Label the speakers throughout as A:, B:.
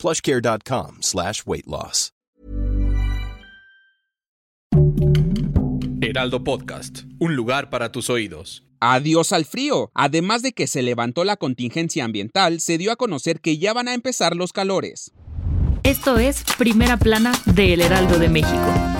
A: plushcare.com slash weight loss.
B: Heraldo Podcast, un lugar para tus oídos.
C: Adiós al frío. Además de que se levantó la contingencia ambiental, se dio a conocer que ya van a empezar los calores.
D: Esto es Primera Plana de El Heraldo de México.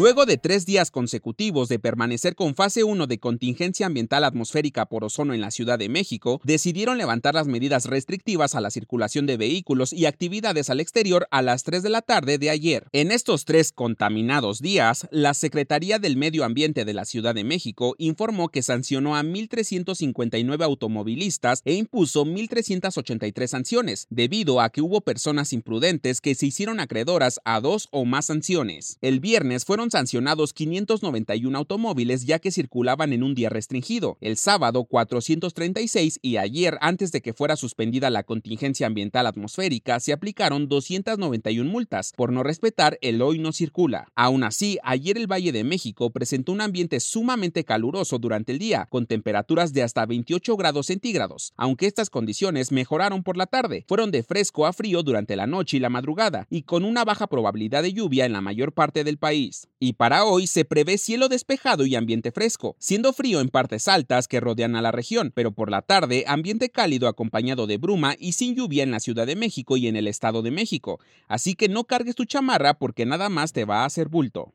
C: Luego de tres días consecutivos de permanecer con fase 1 de contingencia ambiental atmosférica por ozono en la Ciudad de México, decidieron levantar las medidas restrictivas a la circulación de vehículos y actividades al exterior a las 3 de la tarde de ayer. En estos tres contaminados días, la Secretaría del Medio Ambiente de la Ciudad de México informó que sancionó a 1.359 automovilistas e impuso 1.383 sanciones, debido a que hubo personas imprudentes que se hicieron acreedoras a dos o más sanciones. El viernes fueron sancionados 591 automóviles ya que circulaban en un día restringido, el sábado 436 y ayer, antes de que fuera suspendida la contingencia ambiental atmosférica, se aplicaron 291 multas por no respetar el hoy no circula. Aún así, ayer el Valle de México presentó un ambiente sumamente caluroso durante el día, con temperaturas de hasta 28 grados centígrados, aunque estas condiciones mejoraron por la tarde, fueron de fresco a frío durante la noche y la madrugada, y con una baja probabilidad de lluvia en la mayor parte del país. Y para hoy se prevé cielo despejado y ambiente fresco, siendo frío en partes altas que rodean a la región, pero por la tarde ambiente cálido acompañado de bruma y sin lluvia en la Ciudad de México y en el Estado de México. Así que no cargues tu chamarra porque nada más te va a hacer bulto.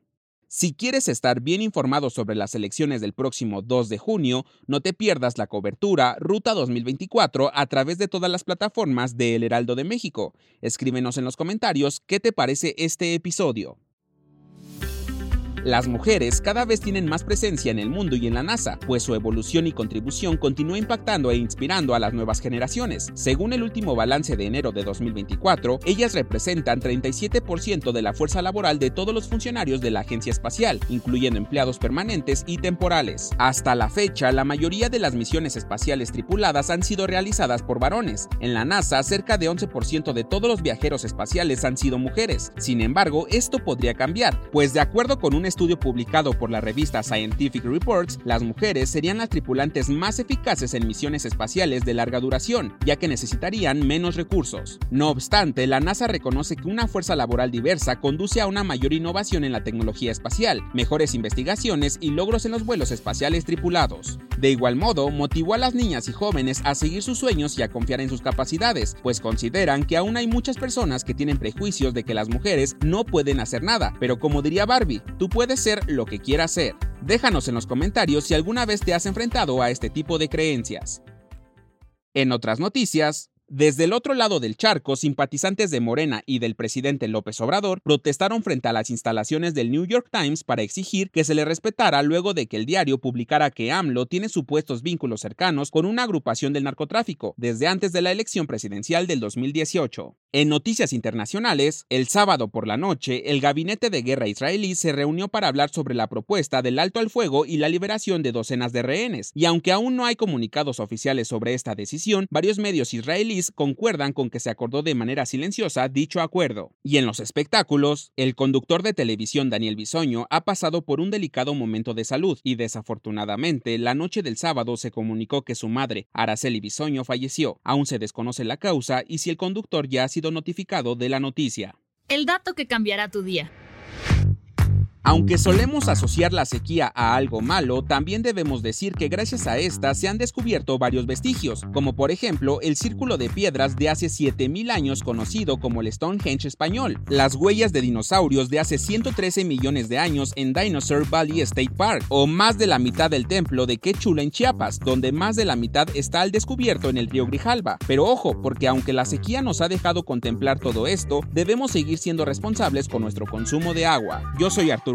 C: Si quieres estar bien informado sobre las elecciones del próximo 2 de junio, no te pierdas la cobertura Ruta 2024 a través de todas las plataformas de El Heraldo de México. Escríbenos en los comentarios qué te parece este episodio. Las mujeres cada vez tienen más presencia en el mundo y en la NASA, pues su evolución y contribución continúa impactando e inspirando a las nuevas generaciones. Según el último balance de enero de 2024, ellas representan 37% de la fuerza laboral de todos los funcionarios de la agencia espacial, incluyendo empleados permanentes y temporales. Hasta la fecha, la mayoría de las misiones espaciales tripuladas han sido realizadas por varones. En la NASA, cerca de 11% de todos los viajeros espaciales han sido mujeres. Sin embargo, esto podría cambiar, pues de acuerdo con un estudio publicado por la revista Scientific Reports, las mujeres serían las tripulantes más eficaces en misiones espaciales de larga duración, ya que necesitarían menos recursos. No obstante, la NASA reconoce que una fuerza laboral diversa conduce a una mayor innovación en la tecnología espacial, mejores investigaciones y logros en los vuelos espaciales tripulados. De igual modo, motivó a las niñas y jóvenes a seguir sus sueños y a confiar en sus capacidades, pues consideran que aún hay muchas personas que tienen prejuicios de que las mujeres no pueden hacer nada, pero como diría Barbie, tú puedes puede ser lo que quieras ser. Déjanos en los comentarios si alguna vez te has enfrentado a este tipo de creencias. En otras noticias, desde el otro lado del charco, simpatizantes de Morena y del presidente López Obrador protestaron frente a las instalaciones del New York Times para exigir que se le respetara luego de que el diario publicara que AMLO tiene supuestos vínculos cercanos con una agrupación del narcotráfico desde antes de la elección presidencial del 2018. En noticias internacionales, el sábado por la noche, el gabinete de guerra israelí se reunió para hablar sobre la propuesta del alto al fuego y la liberación de docenas de rehenes, y aunque aún no hay comunicados oficiales sobre esta decisión, varios medios israelíes concuerdan con que se acordó de manera silenciosa dicho acuerdo. Y en los espectáculos, el conductor de televisión Daniel Bisoño ha pasado por un delicado momento de salud y desafortunadamente la noche del sábado se comunicó que su madre, Araceli Bisoño, falleció. Aún se desconoce la causa y si el conductor ya ha sido notificado de la noticia.
D: El dato que cambiará tu día.
C: Aunque solemos asociar la sequía a algo malo, también debemos decir que gracias a esta se han descubierto varios vestigios, como por ejemplo el círculo de piedras de hace 7000 años conocido como el Stonehenge español, las huellas de dinosaurios de hace 113 millones de años en Dinosaur Valley State Park, o más de la mitad del templo de Quechula en Chiapas, donde más de la mitad está al descubierto en el río Grijalba. Pero ojo, porque aunque la sequía nos ha dejado contemplar todo esto, debemos seguir siendo responsables con nuestro consumo de agua. Yo soy Arturo